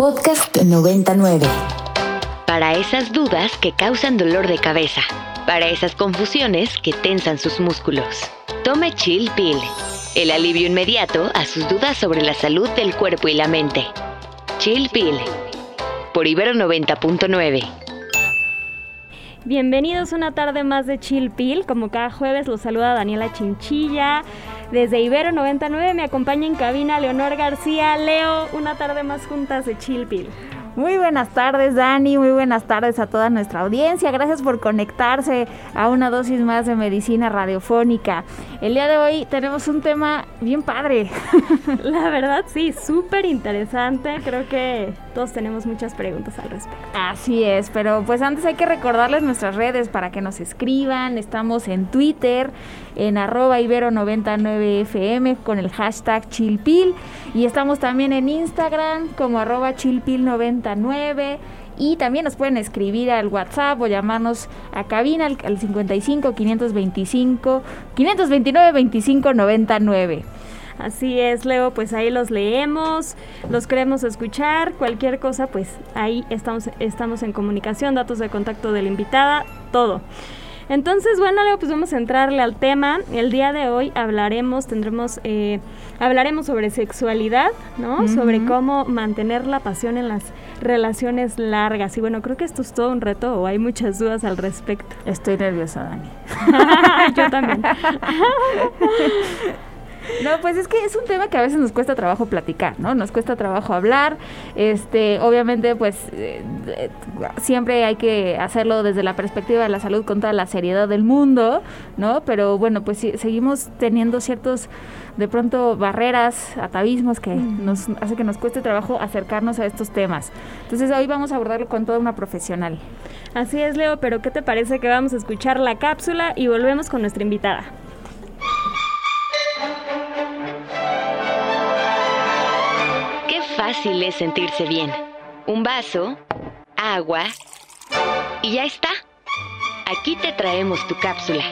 Podcast 99. Para esas dudas que causan dolor de cabeza. Para esas confusiones que tensan sus músculos. Tome Chill Pill. El alivio inmediato a sus dudas sobre la salud del cuerpo y la mente. Chill Pill. Por Ibero 90.9. Bienvenidos una tarde más de Chill Pill. Como cada jueves los saluda Daniela Chinchilla. Desde Ibero 99 me acompaña en cabina Leonor García. Leo, una tarde más juntas de Chill Pill. Muy buenas tardes, Dani. Muy buenas tardes a toda nuestra audiencia. Gracias por conectarse a una dosis más de medicina radiofónica. El día de hoy tenemos un tema bien padre. La verdad, sí, súper interesante. Creo que todos tenemos muchas preguntas al respecto. Así es, pero pues antes hay que recordarles nuestras redes para que nos escriban. Estamos en Twitter, en arroba ibero99fm con el hashtag chilpil. Y estamos también en Instagram como arroba chilpil99 y también nos pueden escribir al WhatsApp o llamarnos a cabina al, 55 525 529 25 99. Así es, Leo, pues ahí los leemos, los queremos escuchar, cualquier cosa, pues ahí estamos, estamos en comunicación, datos de contacto de la invitada, todo. Entonces, bueno, Leo, pues vamos a entrarle al tema. El día de hoy hablaremos, tendremos, eh, hablaremos sobre sexualidad, ¿no? Sobre cómo mantener la pasión en las relaciones largas. Y bueno, creo que esto es todo un reto o hay muchas dudas al respecto. Estoy nerviosa, Dani. Yo también. No, pues es que es un tema que a veces nos cuesta trabajo platicar, ¿no? Nos cuesta trabajo hablar. Este, obviamente, pues eh, siempre hay que hacerlo desde la perspectiva de la salud con toda la seriedad del mundo, ¿no? Pero bueno, pues seguimos teniendo ciertos de pronto barreras, atavismos que nos hace que nos cueste trabajo acercarnos a estos temas. Entonces hoy vamos a abordarlo con toda una profesional. Así es, Leo, pero ¿qué te parece que vamos a escuchar la cápsula y volvemos con nuestra invitada? Es sentirse bien. Un vaso, agua y ya está. Aquí te traemos tu cápsula.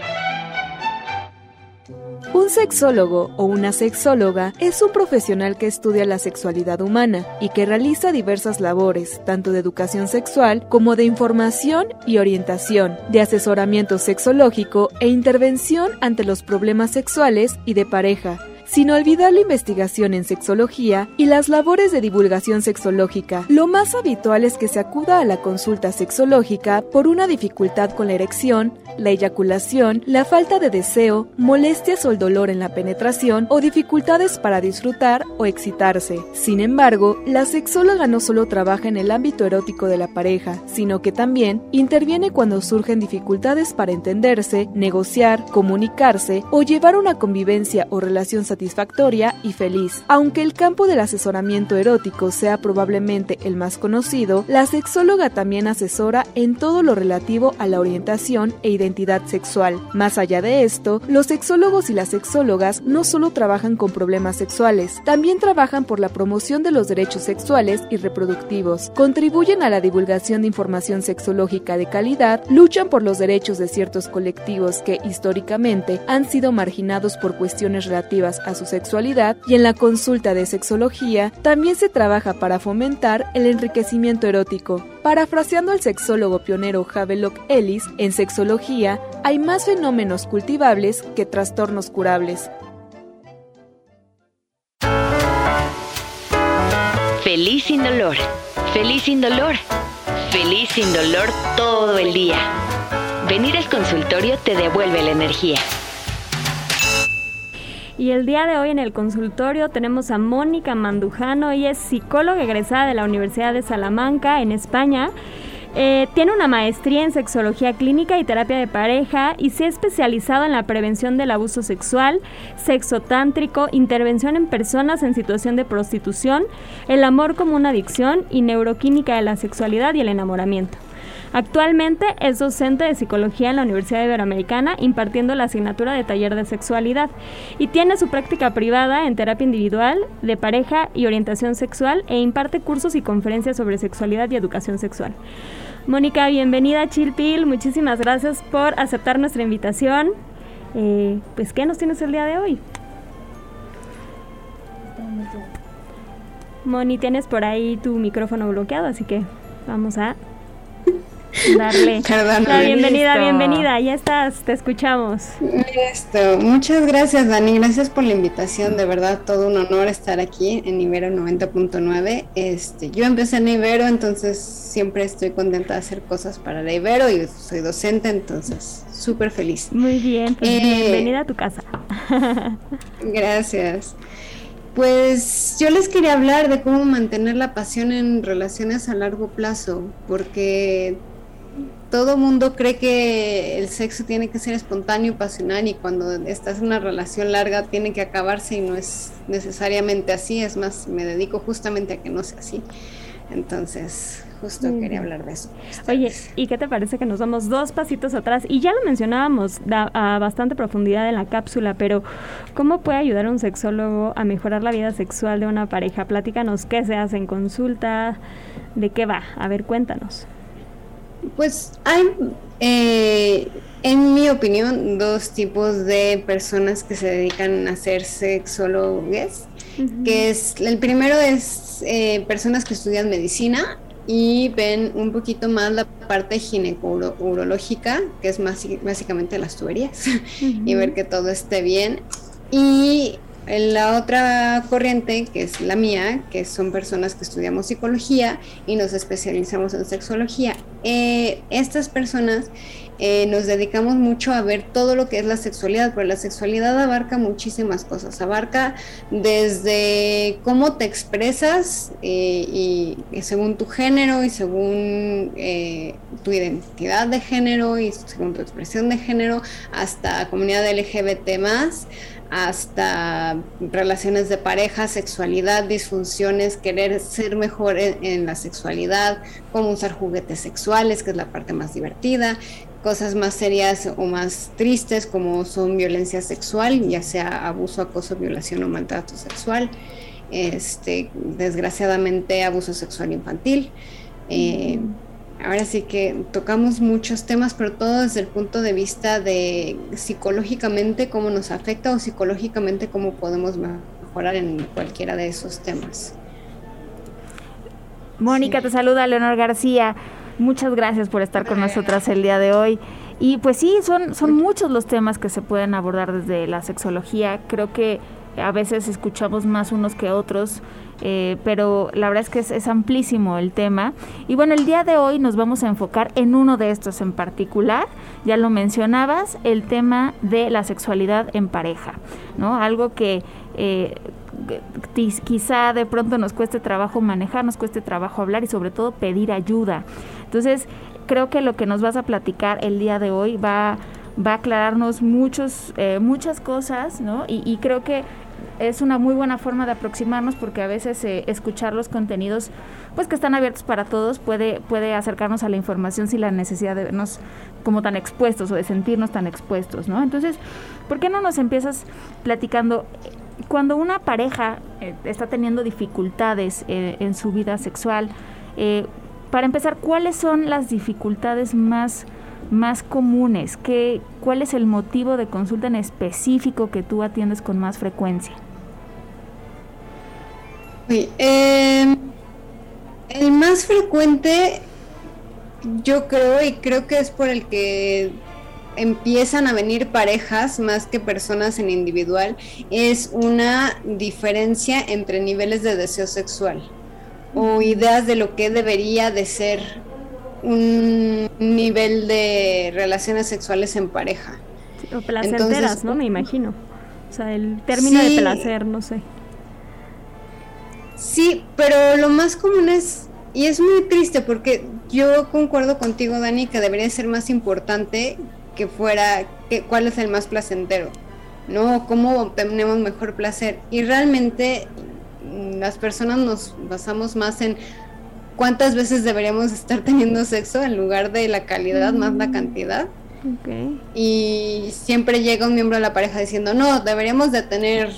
Un sexólogo o una sexóloga es un profesional que estudia la sexualidad humana y que realiza diversas labores, tanto de educación sexual como de información y orientación, de asesoramiento sexológico e intervención ante los problemas sexuales y de pareja sin olvidar la investigación en sexología y las labores de divulgación sexológica. Lo más habitual es que se acuda a la consulta sexológica por una dificultad con la erección, la eyaculación, la falta de deseo, molestias o el dolor en la penetración o dificultades para disfrutar o excitarse. Sin embargo, la sexóloga no solo trabaja en el ámbito erótico de la pareja, sino que también interviene cuando surgen dificultades para entenderse, negociar, comunicarse o llevar una convivencia o relación satisfactoria satisfactoria y feliz. Aunque el campo del asesoramiento erótico sea probablemente el más conocido, la sexóloga también asesora en todo lo relativo a la orientación e identidad sexual. Más allá de esto, los sexólogos y las sexólogas no solo trabajan con problemas sexuales, también trabajan por la promoción de los derechos sexuales y reproductivos, contribuyen a la divulgación de información sexológica de calidad, luchan por los derechos de ciertos colectivos que históricamente han sido marginados por cuestiones relativas a su sexualidad y en la consulta de sexología también se trabaja para fomentar el enriquecimiento erótico. Parafraseando al sexólogo pionero Havelock Ellis, en sexología hay más fenómenos cultivables que trastornos curables. Feliz sin dolor, feliz sin dolor, feliz sin dolor todo el día. Venir al consultorio te devuelve la energía. Y el día de hoy en el consultorio tenemos a Mónica Mandujano, ella es psicóloga egresada de la Universidad de Salamanca en España. Eh, tiene una maestría en sexología clínica y terapia de pareja y se ha especializado en la prevención del abuso sexual, sexo tántrico, intervención en personas en situación de prostitución, el amor como una adicción y neuroquímica de la sexualidad y el enamoramiento. Actualmente es docente de psicología en la Universidad Iberoamericana impartiendo la asignatura de taller de sexualidad y tiene su práctica privada en terapia individual, de pareja y orientación sexual e imparte cursos y conferencias sobre sexualidad y educación sexual. Mónica, bienvenida a Chilpil, muchísimas gracias por aceptar nuestra invitación. Eh, pues, ¿qué nos tienes el día de hoy? Moni, tienes por ahí tu micrófono bloqueado, así que vamos a darle la bienvenida, bienvenida, ya estás, te escuchamos. Listo, muchas gracias Dani, gracias por la invitación, de verdad todo un honor estar aquí en Ibero 90.9. Este, yo empecé en Ibero, entonces siempre estoy contenta de hacer cosas para la Ibero y soy docente, entonces súper feliz. Muy bien, pues eh, bienvenida a tu casa. gracias. Pues yo les quería hablar de cómo mantener la pasión en relaciones a largo plazo, porque todo mundo cree que el sexo tiene que ser espontáneo y pasional y cuando estás en una relación larga tiene que acabarse y no es necesariamente así, es más, me dedico justamente a que no sea así. Entonces, justo quería hablar de eso. Oye, ¿y qué te parece que nos damos dos pasitos atrás? Y ya lo mencionábamos a bastante profundidad en la cápsula, pero ¿cómo puede ayudar un sexólogo a mejorar la vida sexual de una pareja? Platícanos qué se hace en consulta, de qué va. A ver, cuéntanos. Pues hay, eh, en mi opinión, dos tipos de personas que se dedican a ser sexólogos, que es, el primero es eh, personas que estudian medicina y ven un poquito más la parte ginecológica, que es más, básicamente las tuberías, y ver que todo esté bien. Y la otra corriente, que es la mía, que son personas que estudiamos psicología y nos especializamos en sexología. Eh, estas personas eh, nos dedicamos mucho a ver todo lo que es la sexualidad, porque la sexualidad abarca muchísimas cosas, abarca desde cómo te expresas eh, y, según tu género y según tu identidad de género y según tu expresión de género, hasta comunidad LGBT más hasta relaciones de pareja, sexualidad, disfunciones, querer ser mejor en, la sexualidad, cómo usar juguetes sexuales, que es la parte más divertida, cosas más serias o más tristes como son violencia sexual, ya sea abuso, acoso, violación o maltrato sexual, este, desgraciadamente abuso sexual infantil. Eh, Ahora sí que tocamos muchos temas, pero todo desde el punto de vista de psicológicamente cómo nos afecta o psicológicamente cómo podemos mejorar en cualquiera de esos temas. Mónica, te saluda Leonor García. Muchas gracias por estar con nosotras el día de hoy. Y pues sí, son, son muchos los temas que se pueden abordar desde la sexología. Creo que a veces escuchamos más unos que otros eh, pero la verdad es que es, amplísimo el tema. Y bueno, el día de hoy nos vamos a enfocar en uno de estos en particular, ya lo mencionabas, el tema de la sexualidad en pareja, ¿no? Algo que... Eh, quizá de pronto nos cueste trabajo manejar, nos cueste trabajo hablar y sobre todo pedir ayuda. Entonces, creo que lo que nos vas a platicar el día de hoy va, va a aclararnos muchos, eh, muchas cosas, ¿no? y, creo que es una muy buena forma de aproximarnos porque a veces eh, escuchar los contenidos pues que están abiertos para todos puede, puede acercarnos a la información sin la necesidad de vernos como tan expuestos o de sentirnos tan expuestos, ¿no? Entonces, ¿por qué no nos empiezas platicando cuando una pareja eh, está teniendo dificultades eh, en su vida sexual? para empezar, ¿cuáles son las dificultades más más comunes? ¿Qué, ¿Cuál es el motivo de consulta en específico que tú atiendes con más frecuencia? Em, el más frecuente, yo creo, y creo que es por el que empiezan a venir parejas más que personas en individual, es una diferencia entre niveles de deseo sexual o ideas de lo que debería de ser un nivel de relaciones sexuales en pareja. o placenteras, ¿no? Me imagino. O sea, el término de placer, no sé. Sí, pero lo más común es, y es muy triste porque yo concuerdo contigo, Dani, que debería ser más importante que fuera que, cuál es el más placentero, ¿no? ¿Cómo obtenemos mejor placer? Y realmente mm, las personas nos basamos más en cuántas veces deberíamos estar teniendo sexo en lugar de la calidad más la cantidad. Y siempre llega un miembro de la pareja diciendo, no, deberíamos de tener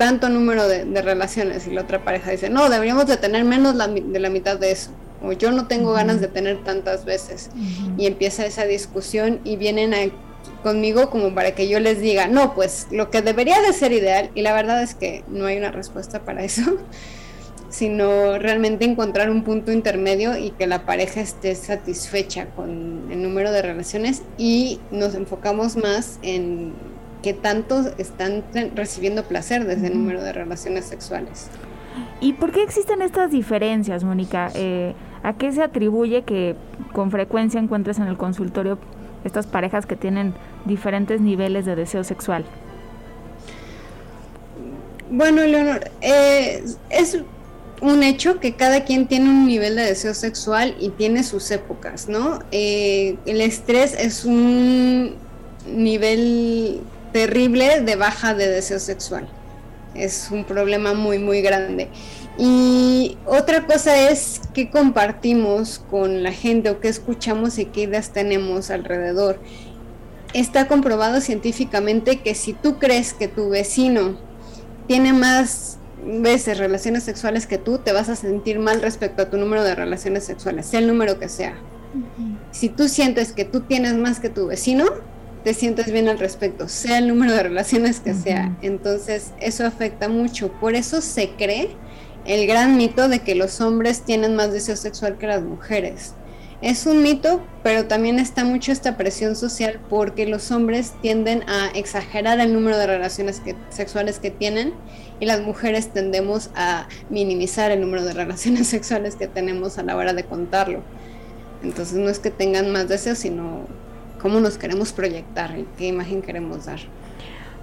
tanto número de, relaciones y la otra pareja dice, no, deberíamos de tener menos de la mitad de eso, o yo no tengo ganas de tener tantas veces. Y empieza esa discusión y vienen conmigo como para que yo les diga, no, pues lo que debería de ser ideal, y la verdad es que no hay una respuesta para eso, sino realmente encontrar un punto intermedio y que la pareja esté satisfecha con el número de relaciones y nos enfocamos más en qué tanto están recibiendo placer desde el número de relaciones sexuales. ¿Y por qué existen estas diferencias, Mónica? Eh, ¿A qué se atribuye que con frecuencia encuentres en el consultorio estas parejas que tienen diferentes niveles de deseo sexual? Bueno, Leonor, eh, es un hecho que cada quien tiene un nivel de deseo sexual y tiene sus épocas, ¿no? Eh, el estrés es un nivel terrible de baja de deseo sexual. Es un problema muy, muy grande. Y otra cosa es qué compartimos con la gente o qué escuchamos y qué ideas tenemos alrededor. Está comprobado científicamente que si tú crees que tu vecino tiene más veces relaciones sexuales que tú, te vas a sentir mal respecto a tu número de relaciones sexuales, sea el número que sea. Si tú sientes que tú tienes más que tu vecino, te sientes bien al respecto, sea el número de relaciones que sea. Entonces, eso afecta mucho. Por eso se cree el gran mito de que los hombres tienen más deseo sexual que las mujeres. Es un mito, pero también está mucho esta presión social porque los hombres tienden a exagerar el número de relaciones sexuales que tienen y las mujeres tendemos a minimizar el número de relaciones sexuales que tenemos a la hora de contarlo. Entonces no es que tengan más deseos, sino cómo nos queremos proyectar qué imagen queremos dar.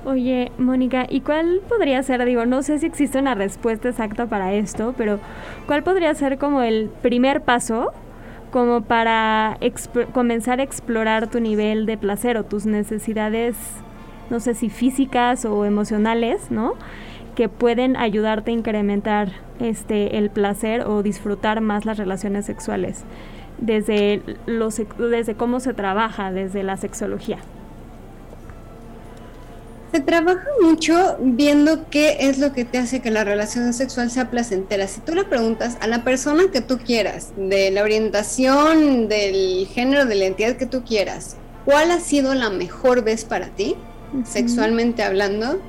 Oye, Mónica, ¿y cuál podría ser, digo, no sé si existe una respuesta exacta para esto, pero cuál podría ser como el primer paso como para comenzar a explorar tu nivel de placer o tus necesidades, no sé si físicas o emocionales, ¿no? que pueden ayudarte a incrementar este el placer o disfrutar más las relaciones sexuales desde los desde cómo se trabaja desde la sexología. Se trabaja mucho viendo qué es lo que te hace que la relación sexual sea placentera. Si tú le preguntas a la persona que tú quieras, de la orientación, del género, de la identidad que tú quieras, ¿cuál ha sido la mejor vez para ti, sexualmente hablando?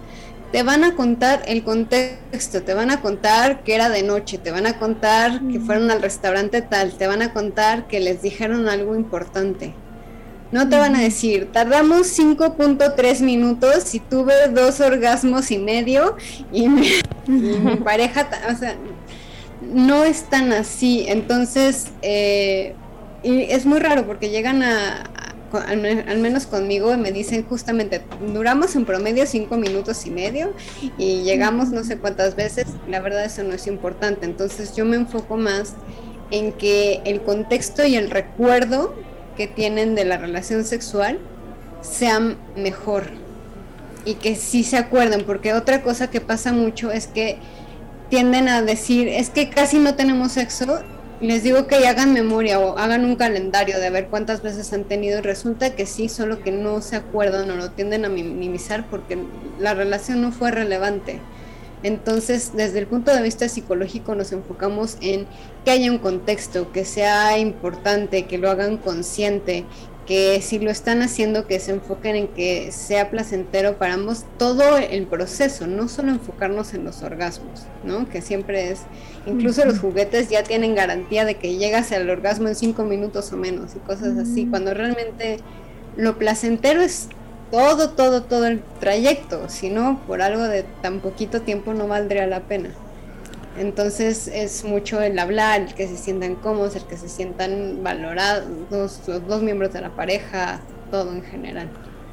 Te van a contar el contexto, te van a contar que era de noche, te van a contar que fueron al restaurante tal, te van a contar que les dijeron algo importante. No te van a decir, tardamos 5.3 minutos y tuve dos orgasmos y medio y, mi pareja, o sea, no es tan así. Entonces, eh, y es muy raro porque llegan a, al, menos conmigo, me dicen justamente, duramos en promedio cinco minutos y medio y llegamos no sé cuántas veces, la verdad eso no es importante, entonces yo me enfoco más en que el contexto y el recuerdo que tienen de la relación sexual sean mejor y que sí se acuerden, porque otra cosa que pasa mucho es que tienden a decir, es que casi no tenemos sexo, les digo que hagan memoria o hagan un calendario de ver cuántas veces han tenido y resulta que sí, solo que no se acuerdan o lo tienden a minimizar porque la relación no fue relevante. Entonces, desde el punto de vista psicológico nos enfocamos en que haya un contexto, que sea importante, que lo hagan consciente, que si lo están haciendo, que se enfoquen en que sea placentero para ambos todo el proceso, no solo enfocarnos en los orgasmos, ¿no? Que siempre es, incluso los juguetes ya tienen garantía de que llegas al orgasmo en cinco minutos o menos y cosas así, cuando realmente lo placentero es todo, todo, todo el trayecto, si no, por algo de tan poquito tiempo no valdría la pena. Entonces es mucho el hablar, el que se sientan cómodos, el que se sientan valorados, los dos miembros de la pareja, todo en general.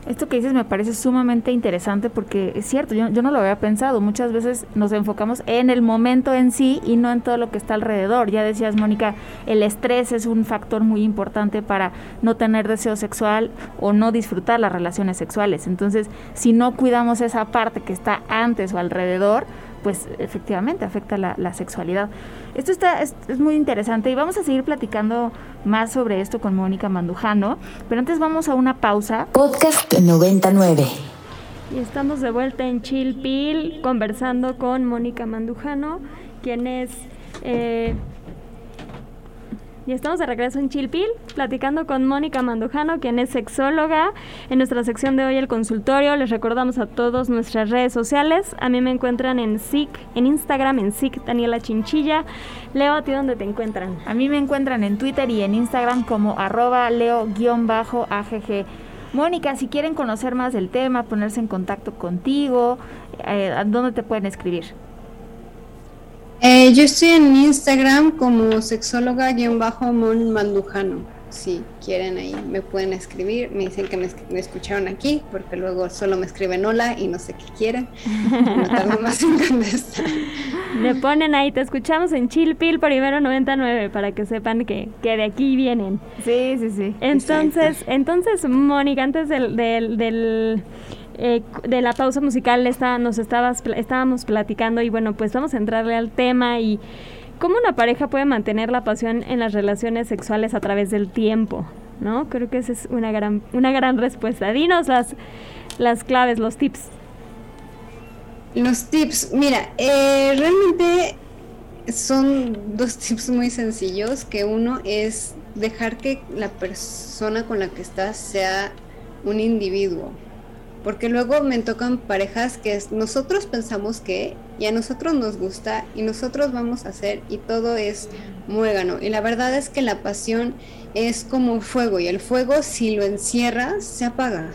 Esto que dices me parece sumamente interesante porque es cierto, yo, yo, no lo había pensado. Muchas veces nos enfocamos en el momento en sí y no en todo lo que está alrededor. Ya decías, Mónica, el estrés es un factor muy importante para no tener deseo sexual o no disfrutar las relaciones sexuales. Entonces, si no cuidamos esa parte que está antes o alrededor, pues efectivamente afecta la, sexualidad. Esto está, es, muy interesante y vamos a seguir platicando más sobre esto con Mónica Mandujano, pero antes vamos a una pausa. Podcast 99. Y estamos de vuelta en Chill conversando con Mónica Mandujano, quien es... Eh, Y estamos de regreso en Chilpil, platicando con Mónica Mandujano, quien es sexóloga. En nuestra sección de hoy, el consultorio, les recordamos a todos nuestras redes sociales. A mí me encuentran en SIC, en Instagram, en SIC Daniela Chinchilla. Leo, ¿a ti dónde te encuentran? A mí me encuentran en Twitter y en Instagram como arroba leo-agg. Mónica, si quieren conocer más del tema, ponerse en contacto contigo, eh, ¿dónde te pueden escribir? Eh, yo estoy en Instagram como sexóloga-mon mandujano. Si quieren ahí me pueden escribir, me dicen que me, escucharon aquí, porque luego solo me escriben hola y no sé qué quieren. No más en Le ponen ahí, te escuchamos en Chilpil por Ibero 99 para que sepan que, que de aquí vienen. Sí, sí, sí. Entonces, entonces Mónica, antes del, del, del eh, de la pausa musical está, nos estabas, estábamos platicando y bueno, pues vamos a entrarle al tema y cómo una pareja puede mantener la pasión en las relaciones sexuales a través del tiempo, ¿no? Creo que esa es una gran, una gran respuesta. Dinos las, las claves, los tips. Los tips, mira, eh, realmente son dos tips muy sencillos, que uno es dejar que la persona con la que estás sea un individuo, porque luego me tocan parejas que nosotros pensamos que y a nosotros nos gusta y nosotros vamos a hacer y todo es muégano. Y la verdad es que la pasión es como fuego y el fuego si lo encierras se apaga.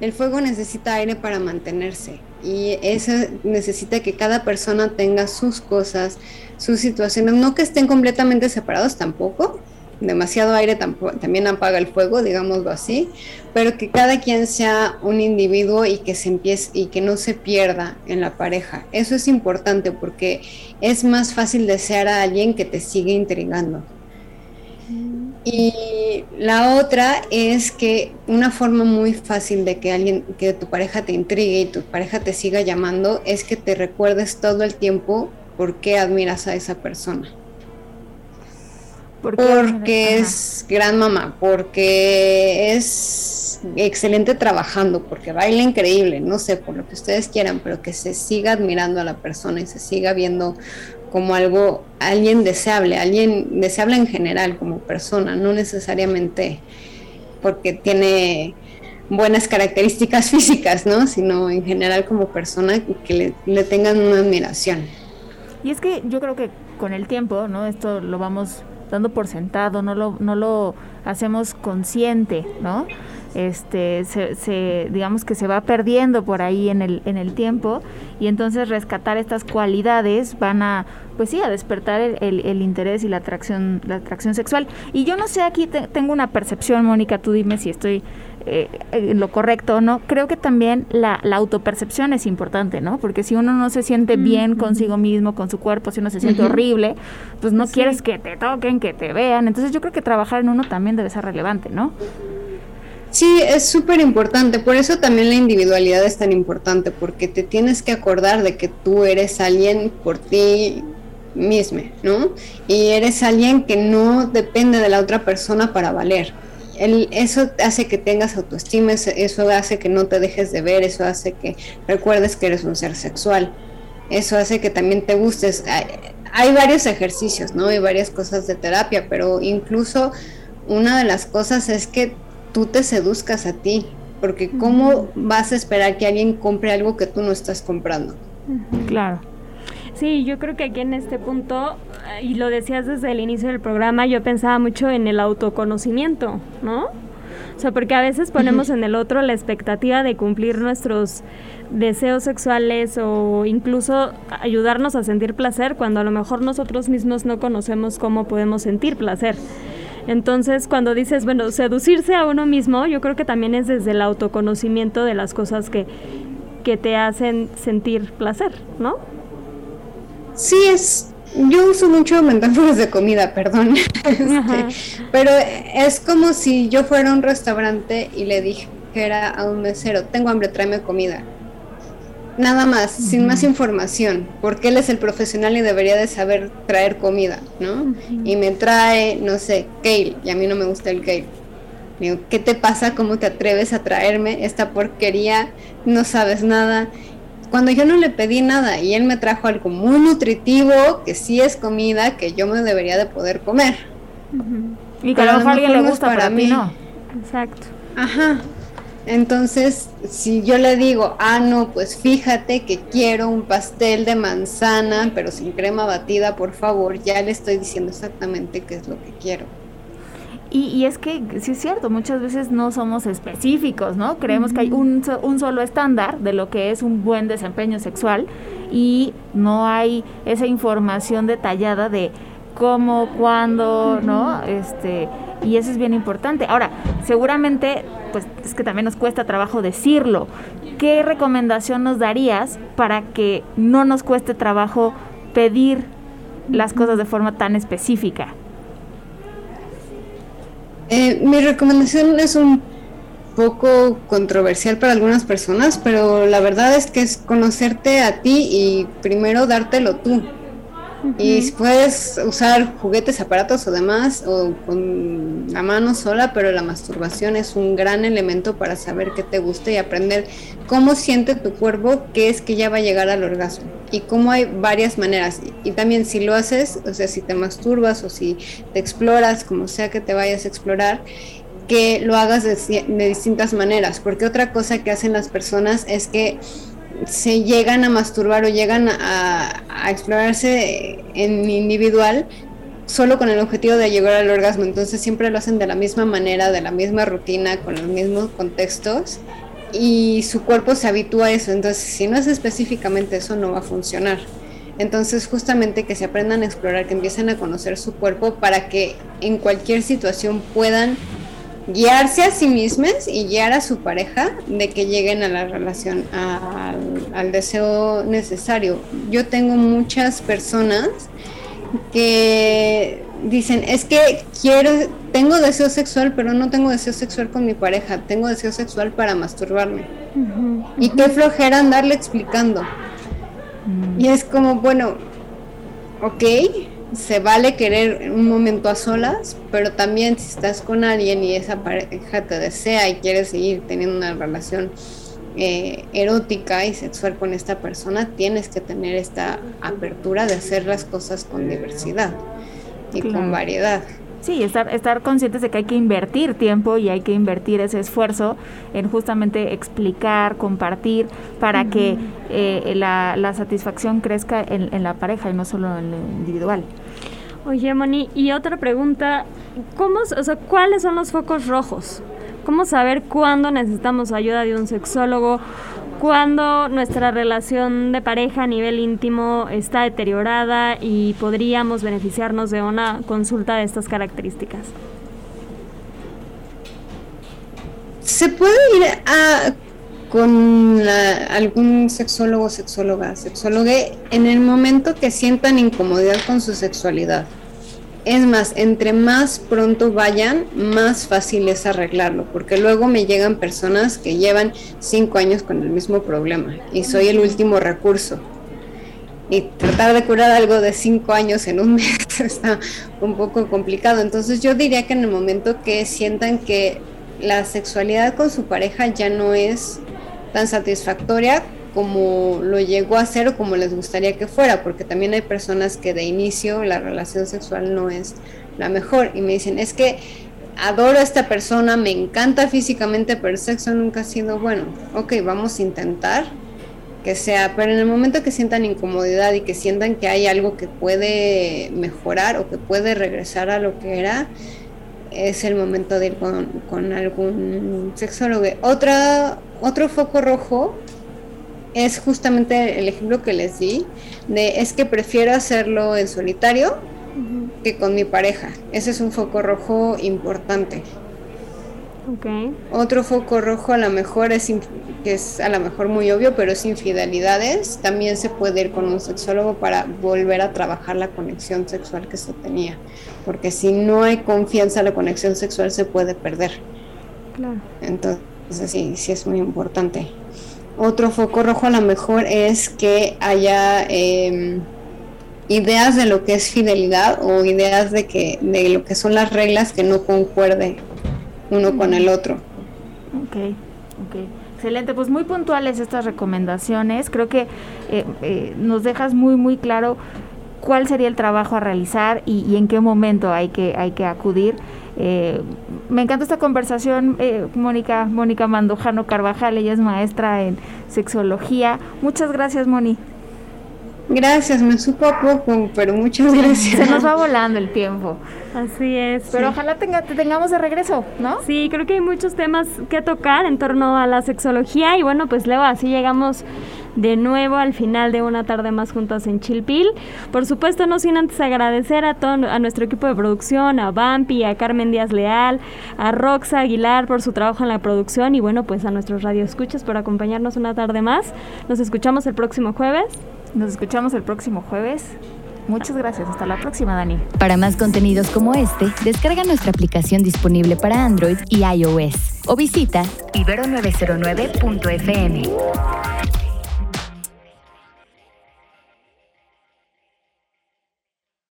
El fuego necesita aire para mantenerse y eso necesita que cada persona tenga sus cosas, sus situaciones, no que estén completamente separados tampoco, demasiado aire también apaga el fuego, digámoslo así, pero que cada quien sea un individuo y que se empiece y que no se pierda en la pareja. Eso es importante porque es más fácil desear a alguien que te sigue intrigando. Y la otra es que una forma muy fácil de que alguien, que tu pareja te intrigue y tu pareja te siga llamando es que te recuerdes todo el tiempo por qué admiras a esa persona porque es gran mamá, porque es excelente trabajando, porque baila increíble, no sé, por lo que ustedes quieran, pero que se siga admirando a la persona y se siga viendo como algo, alguien deseable, alguien deseable en general como persona, no necesariamente porque tiene buenas características físicas, ¿no? Sino en general como persona que le, le tengan una admiración. Y es que yo creo que con el tiempo, ¿no? Esto lo vamos dando por sentado, no lo, no lo hacemos consciente, ¿no? Este, se, digamos que se va perdiendo por ahí en el, en el tiempo y entonces rescatar estas cualidades van a, pues sí, a despertar el, el, interés y la atracción, la atracción sexual. Y yo no sé, aquí tengo una percepción, Mónica, tú dime si estoy eh, eh, lo correcto o no, creo que también la, la, autopercepción es importante, ¿no? Porque si uno no se siente bien consigo mismo, con su cuerpo, si uno se siente horrible, pues no quieres que te toquen, que te vean. Entonces yo creo que trabajar en uno también debe ser relevante, ¿no? Sí, es súper importante, por eso también la individualidad es tan importante, porque te tienes que acordar de que tú eres alguien por ti mismo, ¿no? Y eres alguien que no depende de la otra persona para valer eso hace que tengas autoestima, eso hace que no te dejes de ver, eso hace que recuerdes que eres un ser sexual, eso hace que también te gustes. Hay, varios ejercicios, ¿no? Hay varias cosas de terapia, pero incluso una de las cosas es que tú te seduzcas a ti, porque ¿cómo vas a esperar que alguien compre algo que tú no estás comprando? Claro. Sí, yo creo que aquí en este punto, eh, y lo decías desde el inicio del programa, yo pensaba mucho en el autoconocimiento, ¿no? O sea, porque a veces ponemos en el otro la expectativa de cumplir nuestros deseos sexuales o incluso ayudarnos a sentir placer cuando a lo mejor nosotros mismos no conocemos cómo podemos sentir placer. Entonces, cuando dices, bueno, seducirse a uno mismo, yo creo que también es desde el autoconocimiento de las cosas que, que te hacen sentir placer, ¿no? Sí, es. Yo uso mucho metáforas de comida, perdón. Este, pero es como si yo fuera a un restaurante y le dijera a un mesero: Tengo hambre, tráeme comida. Nada más, sin más información, porque él es el profesional y debería de saber traer comida, ¿no? Y me trae, no sé, kale, y a mí no me gusta el kale. Digo, ¿qué te pasa? ¿Cómo te atreves a traerme esta porquería? No sabes nada cuando yo no le pedí nada y él me trajo algo muy nutritivo, que sí es comida, que yo me debería de poder comer. Y que a lo mejor a alguien le gusta, para mí no. Exacto. Ajá. Entonces, si yo le digo, ah, no, pues fíjate que quiero un pastel de manzana, pero sin crema batida, por favor, ya le estoy diciendo exactamente qué es lo que quiero. Y, es que sí es cierto, muchas veces no somos específicos, ¿no? Creemos que hay un, un solo estándar de lo que es un buen desempeño sexual y no hay esa información detallada de cómo, cuándo, ¿no? Este, y eso es bien importante. Ahora, seguramente, pues es que también nos cuesta trabajo decirlo. ¿Qué recomendación nos darías para que no nos cueste trabajo pedir las cosas de forma tan específica? Eh, mi recomendación es un poco controversial para algunas personas, pero la verdad es que es conocerte a ti y primero dártelo tú. Y puedes usar juguetes, aparatos o demás, o con la mano sola, pero la masturbación es un gran elemento para saber qué te gusta y aprender cómo siente tu cuerpo, qué es que ya va a llegar al orgasmo. Y cómo hay varias maneras. Y también si lo haces, o sea, si te masturbas o si te exploras, como sea que te vayas a explorar, que lo hagas de, de distintas maneras. Porque otra cosa que hacen las personas es que se llegan a masturbar o llegan a, explorarse en individual solo con el objetivo de llegar al orgasmo. Entonces siempre lo hacen de la misma manera, de la misma rutina, con los mismos contextos y su cuerpo se habitúa a eso. Entonces si no es específicamente eso, no va a funcionar. Entonces justamente que se aprendan a explorar, que empiecen a conocer su cuerpo para que en cualquier situación puedan guiarse a sí mismas y guiar a su pareja de que lleguen a la relación, al, deseo necesario. Yo tengo muchas personas que dicen, es que quiero, tengo deseo sexual, pero no tengo deseo sexual con mi pareja, tengo deseo sexual para masturbarme. Y qué flojera andarle explicando. Mm. Y es como, bueno, ok, se vale querer un momento a solas, pero también si estás con alguien y esa pareja te desea y quieres seguir teniendo una relación eh, erótica y sexual con esta persona, tienes que tener esta apertura de hacer las cosas con diversidad y con variedad. Sí, estar, estar conscientes de que hay que invertir tiempo y hay que invertir ese esfuerzo en justamente explicar, compartir, para que eh, la, la, satisfacción crezca en, en, la pareja y no solo en lo individual. Oye, Moni, y otra pregunta, ¿cómo, o sea, ¿cuáles son los focos rojos? ¿Cómo saber cuándo necesitamos ayuda de un sexólogo? cuando nuestra relación de pareja a nivel íntimo está deteriorada y podríamos beneficiarnos de una consulta de estas características? Se puede ir a con algún sexólogo, sexóloga, sexóloga en el momento que sientan incomodidad con su sexualidad. Es más, entre más pronto vayan, más fácil es arreglarlo, porque luego me llegan personas que llevan cinco años con el mismo problema y soy el último recurso. Y tratar de curar algo de cinco años en un mes está un poco complicado. Entonces yo diría que en el momento que sientan que la sexualidad con su pareja ya no es tan satisfactoria, como lo llegó a ser o como les gustaría que fuera, porque también hay personas que de inicio la relación sexual no es la mejor y me dicen, es que adoro a esta persona, me encanta físicamente, pero el sexo nunca ha sido bueno. Ok, vamos a intentar que sea, pero en el momento que sientan incomodidad y que sientan que hay algo que puede mejorar o que puede regresar a lo que era, es el momento de ir con, con algún sexólogo. Otra, otro foco rojo es justamente el ejemplo que les di, de es que prefiero hacerlo en solitario que con mi pareja. Ese es un foco rojo importante. Okay. Otro foco rojo a lo mejor es, que es a lo mejor muy obvio, pero es infidelidades. También se puede ir con un sexólogo para volver a trabajar la conexión sexual que se tenía. Porque si no hay confianza, la conexión sexual se puede perder. Claro. Entonces, sí, sí es muy importante. Otro foco rojo a lo mejor es que haya em, ideas de lo que es fidelidad o ideas de que de lo que son las reglas que no concuerden uno con el otro. Ok, ok. Excelente, pues muy puntuales estas recomendaciones. Creo que eh, eh, nos dejas muy, muy claro cuál sería el trabajo a realizar y, en qué momento hay que, hay que acudir. Eh, me encanta esta conversación, eh, Mónica, Mónica Mandujano Carvajal, ella es maestra en sexología. Muchas gracias, Moni. Gracias, me supo poco, pero muchas gracias. Se nos va volando el tiempo. Así es. Pero ojalá tenga, te tengamos de regreso, ¿no? Sí, creo que hay muchos temas que tocar en torno a la sexología y bueno, pues luego así llegamos de nuevo al final de una tarde más juntas en Chilpil. Por supuesto, no sin antes agradecer a todo a nuestro equipo de producción, a Bampi, a Carmen Díaz Leal, a Roxa Aguilar por su trabajo en la producción y bueno, pues a nuestros radioescuchas por acompañarnos una tarde más. Nos escuchamos el próximo jueves. Nos escuchamos el próximo jueves. Muchas gracias. Hasta la próxima, Dani. Para más contenidos como este, descarga nuestra aplicación disponible para Android y iOS o visita ibero909.fm.